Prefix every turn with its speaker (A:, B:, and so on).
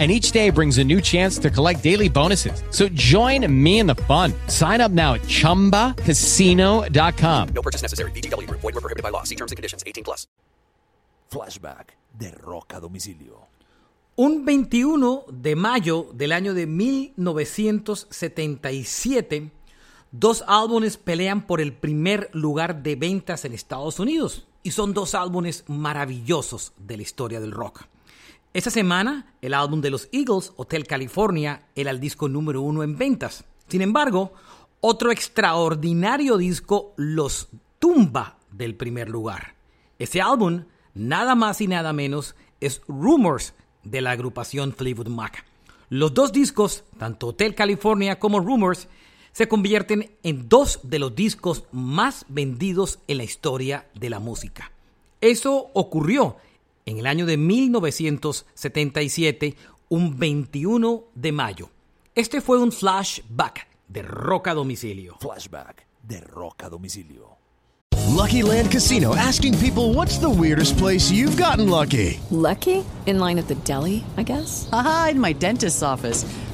A: and each day brings a new chance to collect daily bonuses. So join me in the fun. Sign up now at ChumbaCasino.com.
B: No purchase necessary. BGW. Void were prohibited by law. See terms and conditions. 18 plus.
C: Flashback de Roca Domicilio.
D: Un 21 de mayo del año de 1977, dos álbumes pelean por el primer lugar de ventas en Estados Unidos. Y son dos álbumes maravillosos de la historia del rock. Esa semana, el álbum de los Eagles, Hotel California, era el disco número uno en ventas. Sin embargo, otro extraordinario disco los tumba del primer lugar. Ese álbum, nada más y nada menos, es Rumors de la agrupación Fleetwood Mac. Los dos discos, tanto Hotel California como Rumors, se convierten en dos de los discos más vendidos en la historia de la música. Eso ocurrió en el año de 1977, un 21 de mayo. Este fue un flashback de Roca Domicilio.
C: Flashback de Roca Domicilio.
E: Lucky Land Casino asking people what's the weirdest place you've gotten lucky?
F: Lucky? In line at the deli, I guess?
G: Aha, in my dentist's office.